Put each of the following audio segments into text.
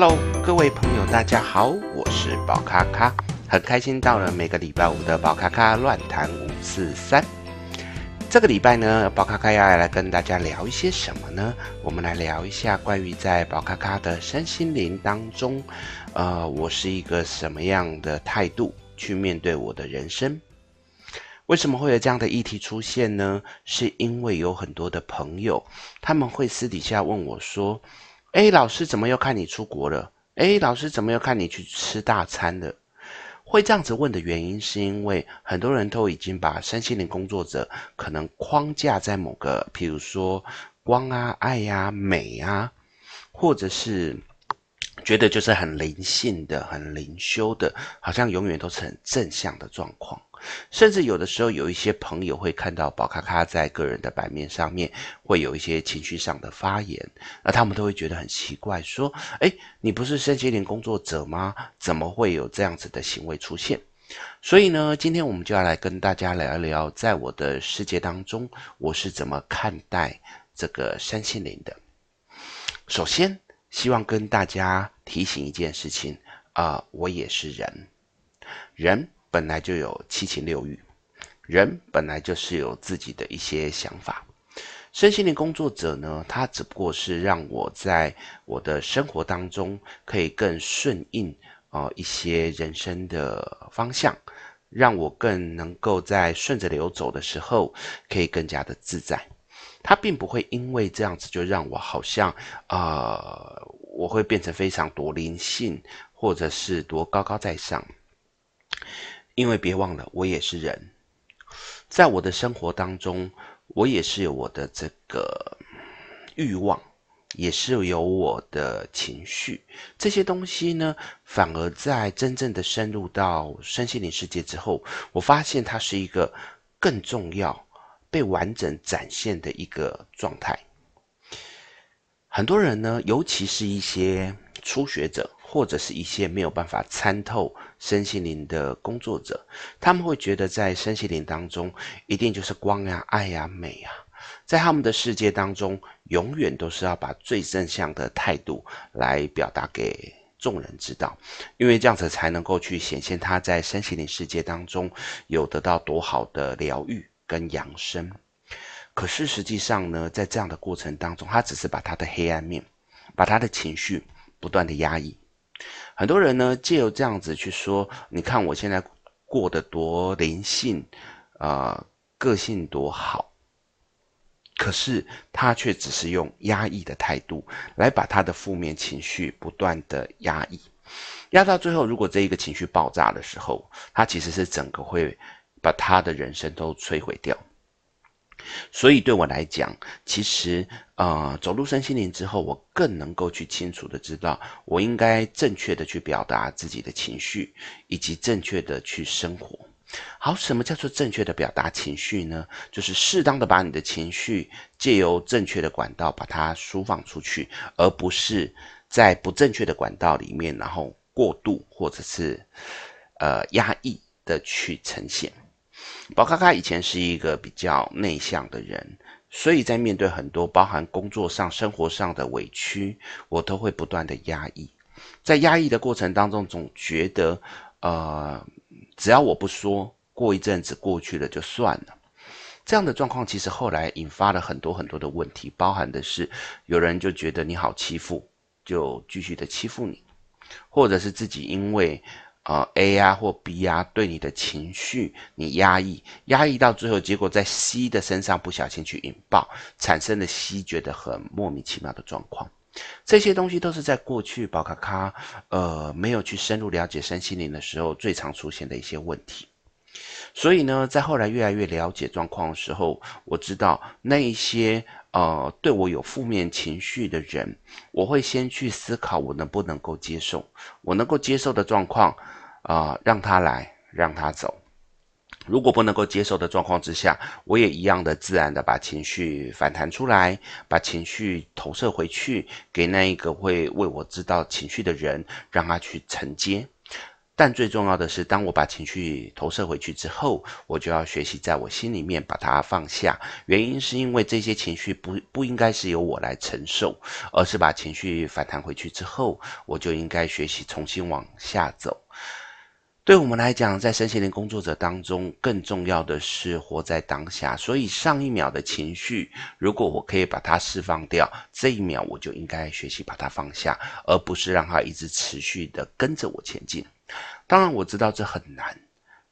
Hello，各位朋友，大家好，我是宝咖咖，很开心到了每个礼拜五的宝咖咖乱谈五四三。这个礼拜呢，宝咖咖要来跟大家聊一些什么呢？我们来聊一下关于在宝咖咖的身心灵当中，呃，我是一个什么样的态度去面对我的人生？为什么会有这样的议题出现呢？是因为有很多的朋友，他们会私底下问我说。哎，老师怎么又看你出国了？哎，老师怎么又看你去吃大餐了？会这样子问的原因，是因为很多人都已经把身心灵工作者可能框架在某个，譬如说光啊、爱呀、啊、美啊，或者是觉得就是很灵性的、很灵修的，好像永远都是很正向的状况。甚至有的时候，有一些朋友会看到宝咖咖在个人的版面上面会有一些情绪上的发言，那他们都会觉得很奇怪，说：“哎，你不是身心灵工作者吗？怎么会有这样子的行为出现？”所以呢，今天我们就要来跟大家聊一聊，在我的世界当中，我是怎么看待这个身心灵的。首先，希望跟大家提醒一件事情啊，我也是人，人。本来就有七情六欲，人本来就是有自己的一些想法。身心灵工作者呢，他只不过是让我在我的生活当中可以更顺应啊、呃、一些人生的方向，让我更能够在顺着流走的时候可以更加的自在。他并不会因为这样子就让我好像啊、呃、我会变成非常多灵性，或者是多高高在上。因为别忘了，我也是人，在我的生活当中，我也是有我的这个欲望，也是有我的情绪。这些东西呢，反而在真正的深入到身心灵世界之后，我发现它是一个更重要、被完整展现的一个状态。很多人呢，尤其是一些初学者。或者是一些没有办法参透身心灵的工作者，他们会觉得在身心灵当中一定就是光呀、爱呀、美呀，在他们的世界当中，永远都是要把最正向的态度来表达给众人知道，因为这样子才能够去显现他在身心灵世界当中有得到多好的疗愈跟养生。可是实际上呢，在这样的过程当中，他只是把他的黑暗面，把他的情绪不断的压抑。很多人呢，借由这样子去说，你看我现在过得多灵性，啊、个性多好，可是他却只是用压抑的态度来把他的负面情绪不断的压抑，压到最后，如果这一个情绪爆炸的时候，他其实是整个会把他的人生都摧毁掉。所以对我来讲，其实，呃，走入身心灵之后，我更能够去清楚的知道，我应该正确的去表达自己的情绪，以及正确的去生活。好，什么叫做正确的表达情绪呢？就是适当的把你的情绪借由正确的管道把它舒放出去，而不是在不正确的管道里面，然后过度或者是，呃，压抑的去呈现。宝咖咖以前是一个比较内向的人，所以在面对很多包含工作上、生活上的委屈，我都会不断的压抑。在压抑的过程当中，总觉得，呃，只要我不说，过一阵子过去了就算了。这样的状况其实后来引发了很多很多的问题，包含的是有人就觉得你好欺负，就继续的欺负你，或者是自己因为。呃，A 呀、啊、或 B 呀、啊，对你的情绪你压抑，压抑到最后，结果在 C 的身上不小心去引爆，产生了 C 觉得很莫名其妙的状况。这些东西都是在过去宝卡卡呃没有去深入了解身心灵的时候最常出现的一些问题。所以呢，在后来越来越了解状况的时候，我知道那一些。呃，对我有负面情绪的人，我会先去思考我能不能够接受，我能够接受的状况，啊、让他来，让他走。如果不能够接受的状况之下，我也一样的自然的把情绪反弹出来，把情绪投射回去给那一个会为我知道情绪的人，让他去承接。但最重要的是，当我把情绪投射回去之后，我就要学习在我心里面把它放下。原因是因为这些情绪不不应该是由我来承受，而是把情绪反弹回去之后，我就应该学习重新往下走。对我们来讲，在身心灵工作者当中，更重要的是活在当下。所以上一秒的情绪，如果我可以把它释放掉，这一秒我就应该学习把它放下，而不是让它一直持续的跟着我前进。当然，我知道这很难。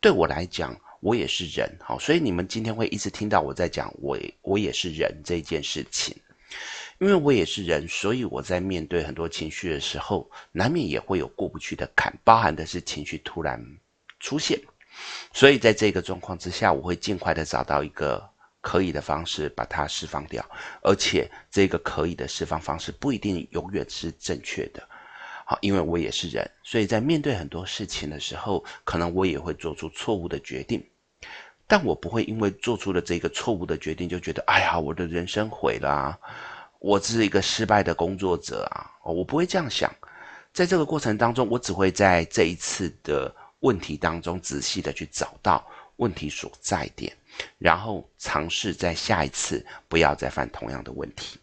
对我来讲，我也是人，好，所以你们今天会一直听到我在讲我我也是人这件事情。因为我也是人，所以我在面对很多情绪的时候，难免也会有过不去的坎，包含的是情绪突然出现。所以在这个状况之下，我会尽快的找到一个可以的方式把它释放掉，而且这个可以的释放方式不一定永远是正确的。好，因为我也是人，所以在面对很多事情的时候，可能我也会做出错误的决定，但我不会因为做出了这个错误的决定就觉得，哎呀，我的人生毁了啊。我是一个失败的工作者啊！我不会这样想，在这个过程当中，我只会在这一次的问题当中仔细的去找到问题所在点，然后尝试在下一次不要再犯同样的问题。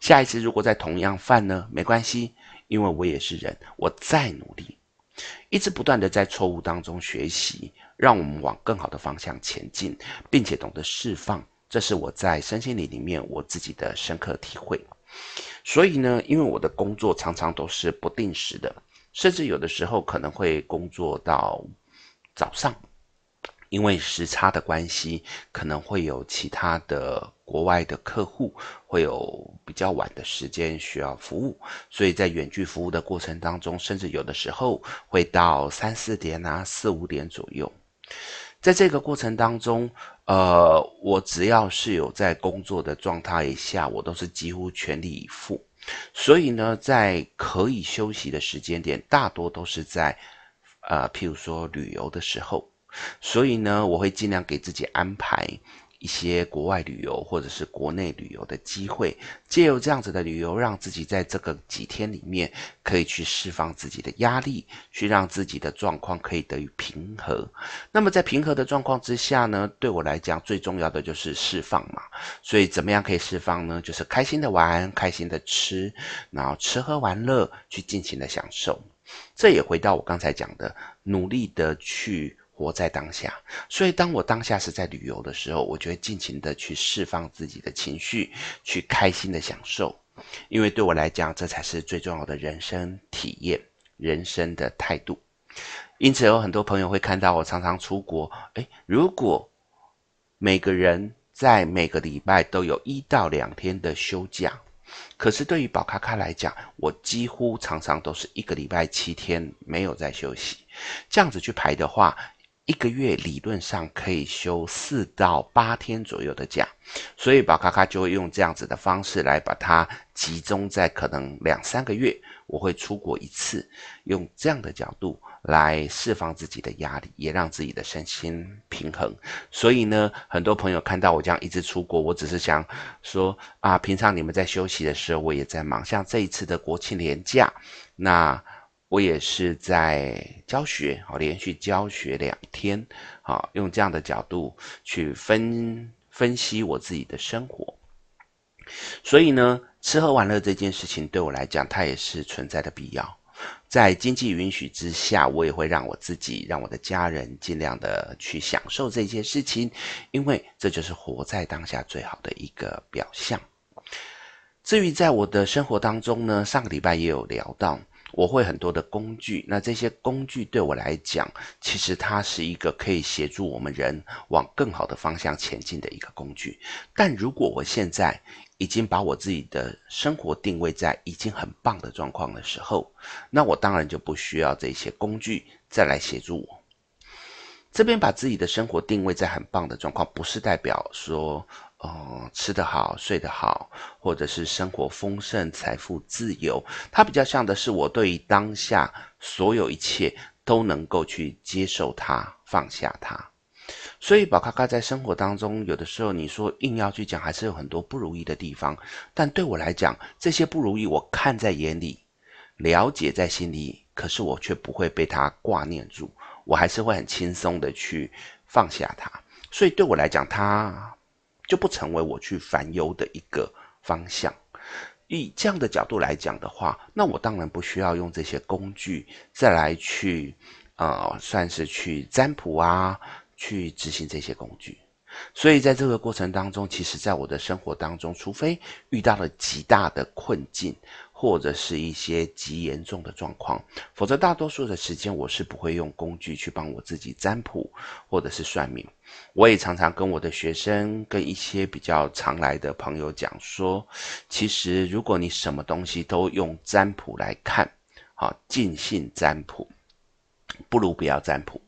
下一次如果再同样犯呢？没关系，因为我也是人，我再努力，一直不断的在错误当中学习，让我们往更好的方向前进，并且懂得释放。这是我在身心灵里面我自己的深刻体会，所以呢，因为我的工作常常都是不定时的，甚至有的时候可能会工作到早上，因为时差的关系，可能会有其他的国外的客户会有比较晚的时间需要服务，所以在远距服务的过程当中，甚至有的时候会到三四点啊、四五点左右。在这个过程当中，呃，我只要是有在工作的状态下，我都是几乎全力以赴。所以呢，在可以休息的时间点，大多都是在，呃，譬如说旅游的时候。所以呢，我会尽量给自己安排。一些国外旅游或者是国内旅游的机会，借由这样子的旅游，让自己在这个几天里面可以去释放自己的压力，去让自己的状况可以得以平和。那么在平和的状况之下呢，对我来讲最重要的就是释放嘛。所以怎么样可以释放呢？就是开心的玩，开心的吃，然后吃喝玩乐，去尽情的享受。这也回到我刚才讲的，努力的去。活在当下，所以当我当下是在旅游的时候，我就会尽情的去释放自己的情绪，去开心的享受，因为对我来讲，这才是最重要的人生体验、人生的态度。因此，有很多朋友会看到我常常出国。诶，如果每个人在每个礼拜都有一到两天的休假，可是对于宝咖咖来讲，我几乎常常都是一个礼拜七天没有在休息，这样子去排的话。一个月理论上可以休四到八天左右的假，所以宝咖咖就会用这样子的方式来把它集中在可能两三个月，我会出国一次，用这样的角度来释放自己的压力，也让自己的身心平衡。所以呢，很多朋友看到我这样一直出国，我只是想说啊，平常你们在休息的时候，我也在忙，像这一次的国庆连假，那。我也是在教学，好，连续教学两天，好，用这样的角度去分分析我自己的生活。所以呢，吃喝玩乐这件事情对我来讲，它也是存在的必要。在经济允许之下，我也会让我自己、让我的家人尽量的去享受这件事情，因为这就是活在当下最好的一个表象。至于在我的生活当中呢，上个礼拜也有聊到。我会很多的工具，那这些工具对我来讲，其实它是一个可以协助我们人往更好的方向前进的一个工具。但如果我现在已经把我自己的生活定位在已经很棒的状况的时候，那我当然就不需要这些工具再来协助我。这边把自己的生活定位在很棒的状况，不是代表说。哦，吃得好，睡得好，或者是生活丰盛、财富自由，它比较像的是我对于当下所有一切都能够去接受它、放下它。所以宝咖咖在生活当中，有的时候你说硬要去讲，还是有很多不如意的地方。但对我来讲，这些不如意我看在眼里，了解在心里，可是我却不会被它挂念住，我还是会很轻松的去放下它。所以对我来讲，它就不成为我去烦忧的一个方向。以这样的角度来讲的话，那我当然不需要用这些工具再来去，呃，算是去占卜啊，去执行这些工具。所以在这个过程当中，其实在我的生活当中，除非遇到了极大的困境，或者是一些极严重的状况，否则大多数的时间我是不会用工具去帮我自己占卜或者是算命。我也常常跟我的学生，跟一些比较常来的朋友讲说，其实如果你什么东西都用占卜来看，好，尽信占卜，不如不要占卜。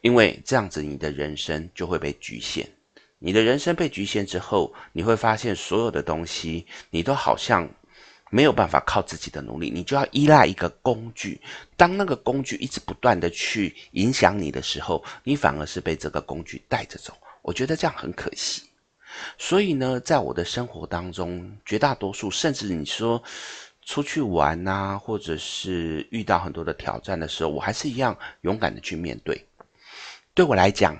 因为这样子，你的人生就会被局限。你的人生被局限之后，你会发现所有的东西，你都好像没有办法靠自己的努力，你就要依赖一个工具。当那个工具一直不断的去影响你的时候，你反而是被这个工具带着走。我觉得这样很可惜。所以呢，在我的生活当中，绝大多数，甚至你说出去玩啊，或者是遇到很多的挑战的时候，我还是一样勇敢的去面对。对我来讲，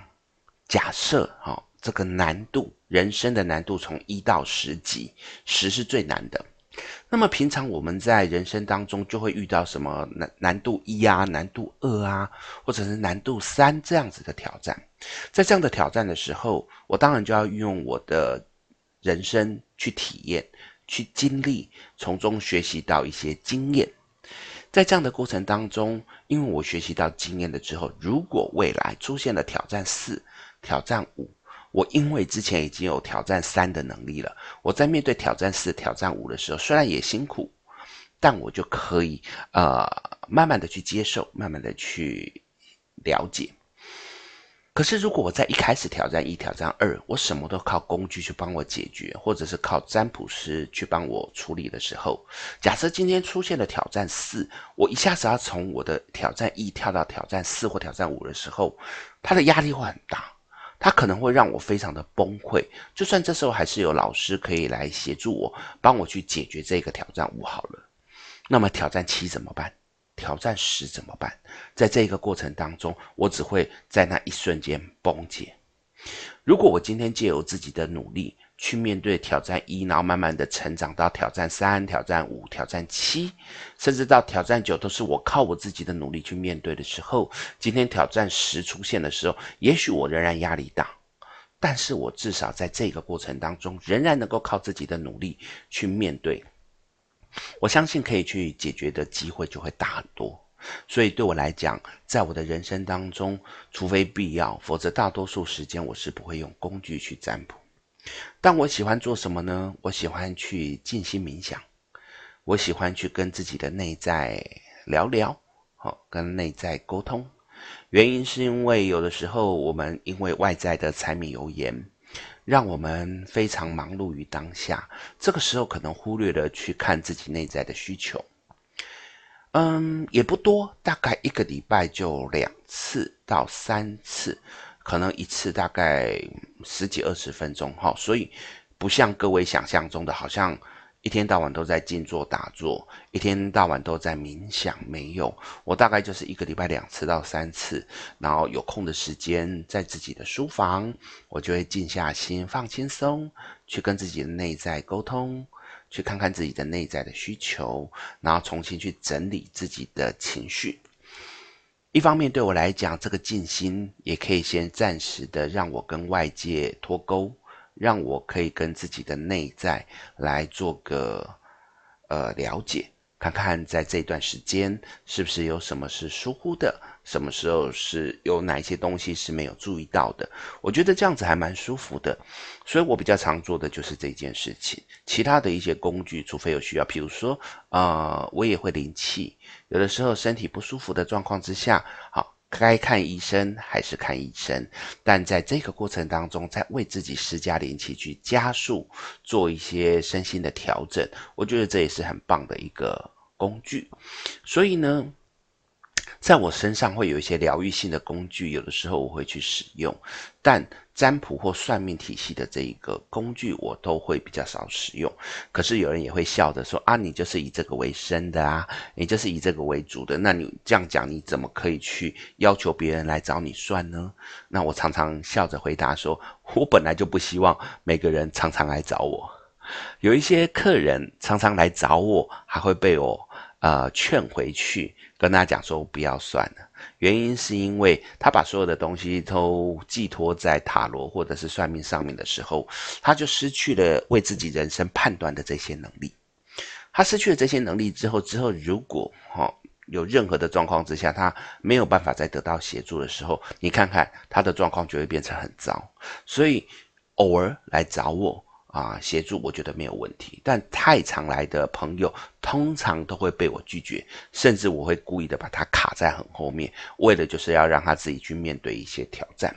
假设哈、哦，这个难度，人生的难度从一到十级，十是最难的。那么平常我们在人生当中就会遇到什么难难度一啊，难度二啊，或者是难度三这样子的挑战。在这样的挑战的时候，我当然就要运用我的人生去体验、去经历，从中学习到一些经验。在这样的过程当中，因为我学习到经验了之后，如果未来出现了挑战四、挑战五，我因为之前已经有挑战三的能力了，我在面对挑战四、挑战五的时候，虽然也辛苦，但我就可以呃慢慢的去接受，慢慢的去了解。可是，如果我在一开始挑战一、挑战二，我什么都靠工具去帮我解决，或者是靠占卜师去帮我处理的时候，假设今天出现了挑战四，我一下子要从我的挑战一跳到挑战四或挑战五的时候，它的压力会很大，它可能会让我非常的崩溃。就算这时候还是有老师可以来协助我，帮我去解决这个挑战五好了，那么挑战七怎么办？挑战十怎么办？在这个过程当中，我只会在那一瞬间崩解。如果我今天借由自己的努力去面对挑战一，然后慢慢的成长到挑战三、挑战五、挑战七，甚至到挑战九，都是我靠我自己的努力去面对的时候，今天挑战十出现的时候，也许我仍然压力大，但是我至少在这个过程当中，仍然能够靠自己的努力去面对。我相信可以去解决的机会就会大很多，所以对我来讲，在我的人生当中，除非必要，否则大多数时间我是不会用工具去占卜。但我喜欢做什么呢？我喜欢去静心冥想，我喜欢去跟自己的内在聊聊，好，跟内在沟通。原因是因为有的时候我们因为外在的柴米油盐。让我们非常忙碌于当下，这个时候可能忽略了去看自己内在的需求。嗯，也不多，大概一个礼拜就两次到三次，可能一次大概十几二十分钟哈，所以不像各位想象中的，好像。一天到晚都在静坐打坐，一天到晚都在冥想，没有。我大概就是一个礼拜两次到三次，然后有空的时间在自己的书房，我就会静下心，放轻松，去跟自己的内在沟通，去看看自己的内在的需求，然后重新去整理自己的情绪。一方面对我来讲，这个静心也可以先暂时的让我跟外界脱钩。让我可以跟自己的内在来做个呃了解，看看在这段时间是不是有什么是疏忽的，什么时候是有哪一些东西是没有注意到的。我觉得这样子还蛮舒服的，所以我比较常做的就是这件事情。其他的一些工具，除非有需要，譬如说，呃，我也会灵气，有的时候身体不舒服的状况之下，好。该看医生还是看医生，但在这个过程当中，在为自己施加灵气，去加速做一些身心的调整，我觉得这也是很棒的一个工具。所以呢，在我身上会有一些疗愈性的工具，有的时候我会去使用，但占卜或算命体系的这一个工具，我都会比较少使用。可是有人也会笑着说：“啊，你就是以这个为生的啊，你就是以这个为主的。那你这样讲，你怎么可以去要求别人来找你算呢？”那我常常笑着回答说：“我本来就不希望每个人常常来找我。有一些客人常常来找我，还会被我呃劝回去，跟他讲说不要算了。”原因是因为他把所有的东西都寄托在塔罗或者是算命上面的时候，他就失去了为自己人生判断的这些能力。他失去了这些能力之后，之后如果哈、哦、有任何的状况之下，他没有办法再得到协助的时候，你看看他的状况就会变成很糟。所以偶尔来找我。啊，协助我觉得没有问题，但太常来的朋友通常都会被我拒绝，甚至我会故意的把他卡在很后面，为的就是要让他自己去面对一些挑战。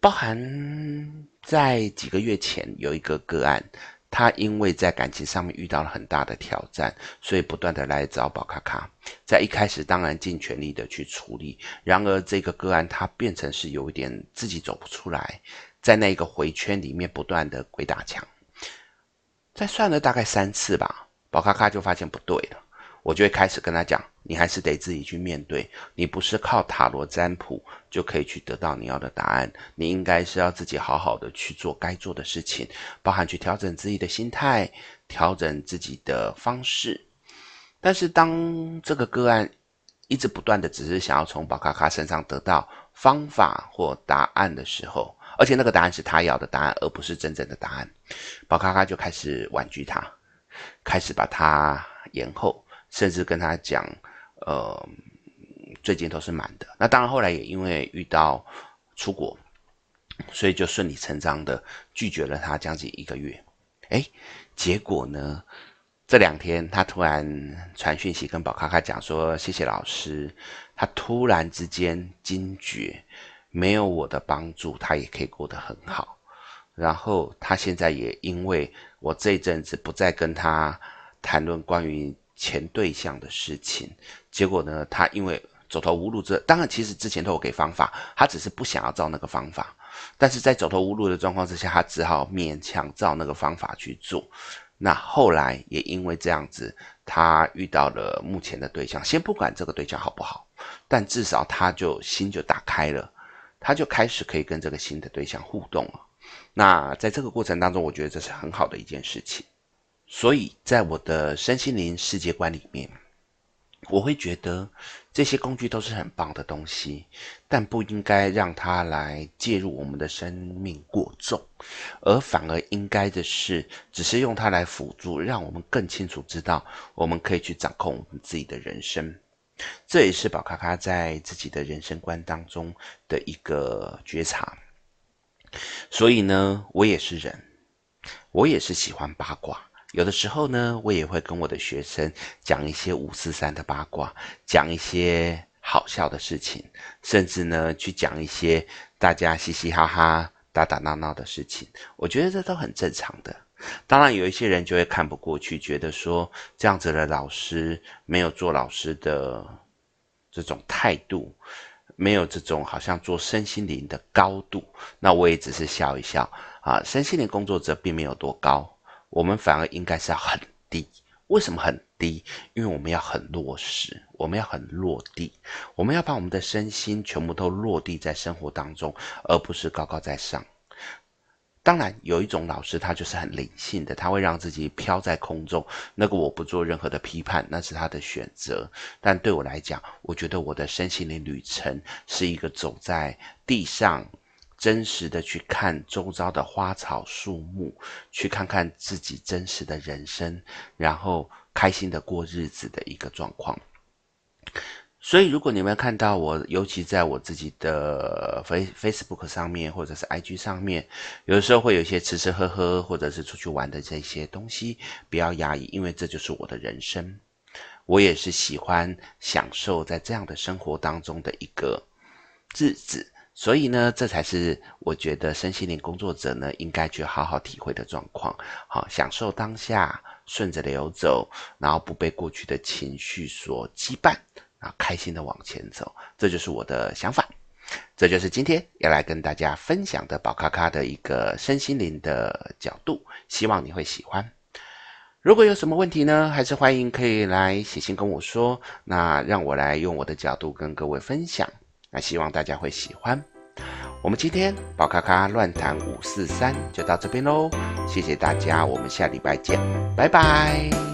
包含在几个月前有一个个案，他因为在感情上面遇到了很大的挑战，所以不断的来找宝卡卡。在一开始当然尽全力的去处理，然而这个个案他变成是有一点自己走不出来。在那一个回圈里面不断的鬼打墙，再算了大概三次吧，宝咖咖就发现不对了，我就会开始跟他讲，你还是得自己去面对，你不是靠塔罗占卜就可以去得到你要的答案，你应该是要自己好好的去做该做的事情，包含去调整自己的心态，调整自己的方式。但是当这个个案一直不断的只是想要从宝咖咖身上得到方法或答案的时候，而且那个答案是他要的答案，而不是真正的答案。宝咖咖就开始婉拒他，开始把他延后，甚至跟他讲，呃，最近都是满的。那当然后来也因为遇到出国，所以就顺理成章的拒绝了他将近一个月。哎，结果呢，这两天他突然传讯息跟宝咖咖讲说：“谢谢老师。”他突然之间惊觉。没有我的帮助，他也可以过得很好。然后他现在也因为我这阵子不再跟他谈论关于前对象的事情，结果呢，他因为走投无路之，当然其实之前都有给方法，他只是不想要照那个方法。但是在走投无路的状况之下，他只好勉强照那个方法去做。那后来也因为这样子，他遇到了目前的对象，先不管这个对象好不好，但至少他就心就打开了。他就开始可以跟这个新的对象互动了。那在这个过程当中，我觉得这是很好的一件事情。所以在我的身心灵世界观里面，我会觉得这些工具都是很棒的东西，但不应该让它来介入我们的生命过重，而反而应该的是，只是用它来辅助，让我们更清楚知道，我们可以去掌控我们自己的人生。这也是宝咖咖在自己的人生观当中的一个觉察。所以呢，我也是人，我也是喜欢八卦。有的时候呢，我也会跟我的学生讲一些五四三的八卦，讲一些好笑的事情，甚至呢，去讲一些大家嘻嘻哈哈、打打闹闹的事情。我觉得这都很正常的。当然，有一些人就会看不过去，觉得说这样子的老师没有做老师的这种态度，没有这种好像做身心灵的高度。那我也只是笑一笑啊，身心灵工作者并没有多高，我们反而应该是要很低。为什么很低？因为我们要很落实，我们要很落地，我们要把我们的身心全部都落地在生活当中，而不是高高在上。当然，有一种老师，他就是很灵性的，他会让自己飘在空中。那个我不做任何的批判，那是他的选择。但对我来讲，我觉得我的身心灵旅程是一个走在地上，真实的去看周遭的花草树木，去看看自己真实的人生，然后开心的过日子的一个状况。所以，如果你们看到我，尤其在我自己的 Face Facebook 上面，或者是 IG 上面，有的时候会有一些吃吃喝喝，或者是出去玩的这些东西，不要压抑，因为这就是我的人生。我也是喜欢享受在这样的生活当中的一个日子，所以呢，这才是我觉得身心灵工作者呢应该去好好体会的状况。好，享受当下，顺着流走，然后不被过去的情绪所羁绊。啊，开心的往前走，这就是我的想法。这就是今天要来跟大家分享的宝咖咖的一个身心灵的角度，希望你会喜欢。如果有什么问题呢，还是欢迎可以来写信跟我说，那让我来用我的角度跟各位分享。那希望大家会喜欢。我们今天宝咖咖乱谈五四三就到这边喽，谢谢大家，我们下礼拜见，拜拜。